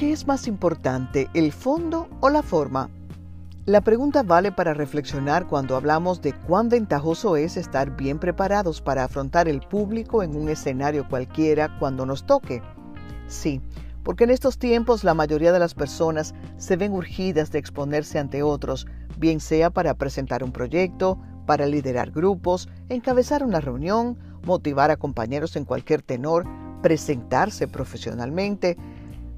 ¿Qué es más importante, el fondo o la forma? La pregunta vale para reflexionar cuando hablamos de cuán ventajoso es estar bien preparados para afrontar el público en un escenario cualquiera cuando nos toque. Sí, porque en estos tiempos la mayoría de las personas se ven urgidas de exponerse ante otros, bien sea para presentar un proyecto, para liderar grupos, encabezar una reunión, motivar a compañeros en cualquier tenor, presentarse profesionalmente,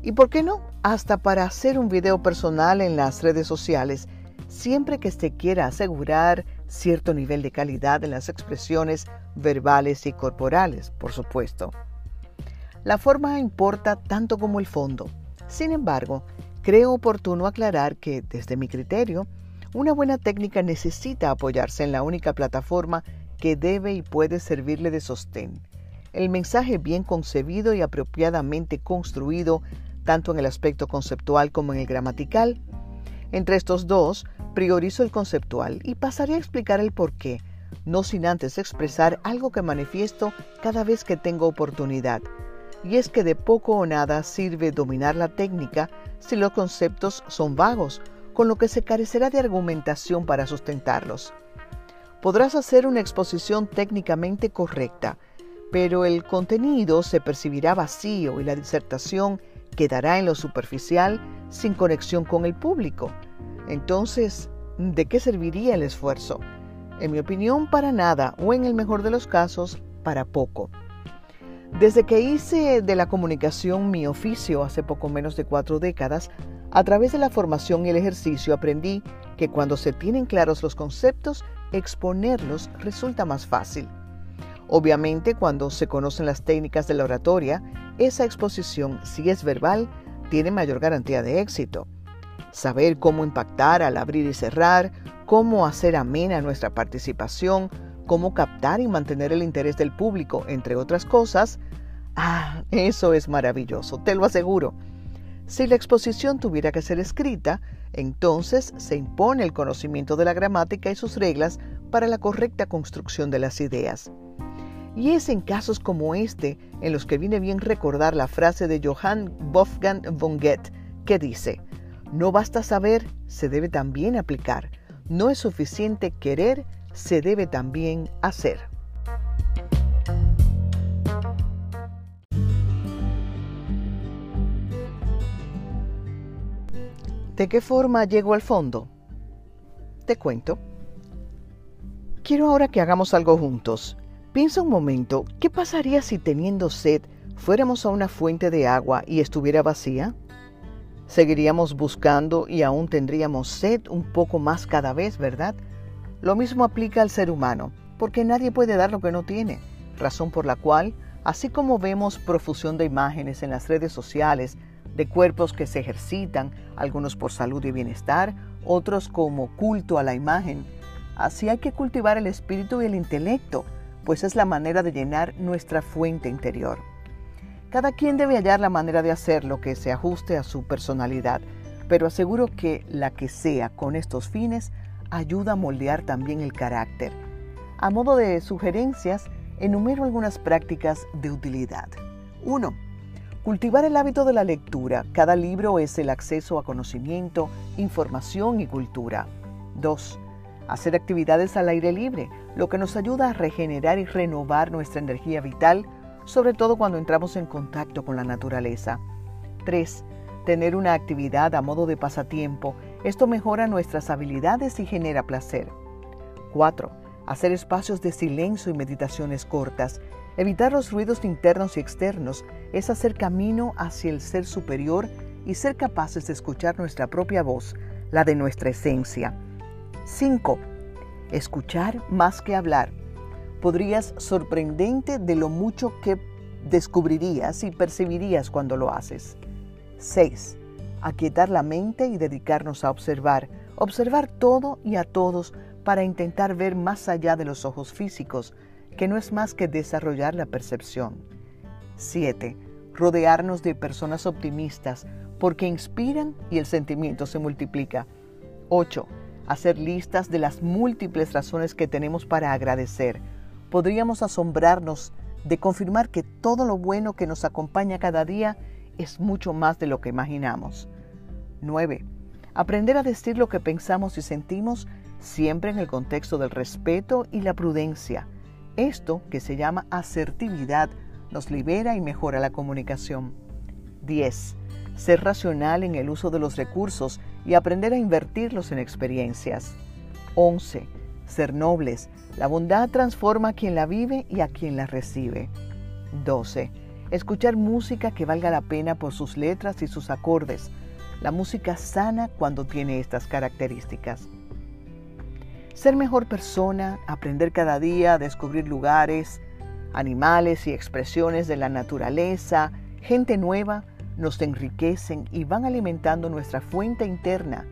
y por qué no, hasta para hacer un video personal en las redes sociales, siempre que se quiera asegurar cierto nivel de calidad en las expresiones verbales y corporales, por supuesto. La forma importa tanto como el fondo. Sin embargo, creo oportuno aclarar que, desde mi criterio, una buena técnica necesita apoyarse en la única plataforma que debe y puede servirle de sostén. El mensaje bien concebido y apropiadamente construido tanto en el aspecto conceptual como en el gramatical. Entre estos dos, priorizo el conceptual y pasaré a explicar el por qué, no sin antes expresar algo que manifiesto cada vez que tengo oportunidad. Y es que de poco o nada sirve dominar la técnica si los conceptos son vagos, con lo que se carecerá de argumentación para sustentarlos. Podrás hacer una exposición técnicamente correcta, pero el contenido se percibirá vacío y la disertación quedará en lo superficial sin conexión con el público. Entonces, ¿de qué serviría el esfuerzo? En mi opinión, para nada, o en el mejor de los casos, para poco. Desde que hice de la comunicación mi oficio hace poco menos de cuatro décadas, a través de la formación y el ejercicio aprendí que cuando se tienen claros los conceptos, exponerlos resulta más fácil. Obviamente, cuando se conocen las técnicas de la oratoria, esa exposición, si es verbal, tiene mayor garantía de éxito. Saber cómo impactar al abrir y cerrar, cómo hacer amena nuestra participación, cómo captar y mantener el interés del público, entre otras cosas, ah, eso es maravilloso, te lo aseguro. Si la exposición tuviera que ser escrita, entonces se impone el conocimiento de la gramática y sus reglas para la correcta construcción de las ideas. Y es en casos como este en los que viene bien recordar la frase de Johann Wolfgang von Goethe que dice, no basta saber, se debe también aplicar. No es suficiente querer, se debe también hacer. ¿De qué forma llego al fondo? Te cuento. Quiero ahora que hagamos algo juntos. Piensa un momento, ¿qué pasaría si teniendo sed fuéramos a una fuente de agua y estuviera vacía? Seguiríamos buscando y aún tendríamos sed un poco más cada vez, ¿verdad? Lo mismo aplica al ser humano, porque nadie puede dar lo que no tiene, razón por la cual, así como vemos profusión de imágenes en las redes sociales, de cuerpos que se ejercitan, algunos por salud y bienestar, otros como culto a la imagen, así hay que cultivar el espíritu y el intelecto, pues es la manera de llenar nuestra fuente interior. Cada quien debe hallar la manera de hacerlo que se ajuste a su personalidad, pero aseguro que la que sea con estos fines ayuda a moldear también el carácter. A modo de sugerencias, enumero algunas prácticas de utilidad. 1. Cultivar el hábito de la lectura. Cada libro es el acceso a conocimiento, información y cultura. 2 hacer actividades al aire libre, lo que nos ayuda a regenerar y renovar nuestra energía vital, sobre todo cuando entramos en contacto con la naturaleza. 3. Tener una actividad a modo de pasatiempo. Esto mejora nuestras habilidades y genera placer. 4. Hacer espacios de silencio y meditaciones cortas. Evitar los ruidos internos y externos es hacer camino hacia el ser superior y ser capaces de escuchar nuestra propia voz, la de nuestra esencia. 5. Escuchar más que hablar. Podrías sorprendente de lo mucho que descubrirías y percibirías cuando lo haces. 6. Aquietar la mente y dedicarnos a observar. Observar todo y a todos para intentar ver más allá de los ojos físicos, que no es más que desarrollar la percepción. 7. Rodearnos de personas optimistas porque inspiran y el sentimiento se multiplica. 8 hacer listas de las múltiples razones que tenemos para agradecer. Podríamos asombrarnos de confirmar que todo lo bueno que nos acompaña cada día es mucho más de lo que imaginamos. 9. Aprender a decir lo que pensamos y sentimos siempre en el contexto del respeto y la prudencia. Esto, que se llama asertividad, nos libera y mejora la comunicación. 10. Ser racional en el uso de los recursos y aprender a invertirlos en experiencias. 11. Ser nobles. La bondad transforma a quien la vive y a quien la recibe. 12. Escuchar música que valga la pena por sus letras y sus acordes. La música sana cuando tiene estas características. Ser mejor persona, aprender cada día descubrir lugares, animales y expresiones de la naturaleza, gente nueva, nos enriquecen y van alimentando nuestra fuente interna,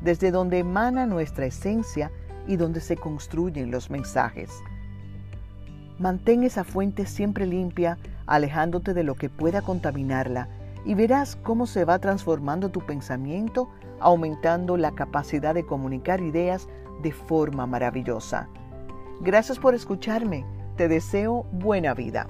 desde donde emana nuestra esencia y donde se construyen los mensajes. Mantén esa fuente siempre limpia, alejándote de lo que pueda contaminarla, y verás cómo se va transformando tu pensamiento, aumentando la capacidad de comunicar ideas de forma maravillosa. Gracias por escucharme. Te deseo buena vida.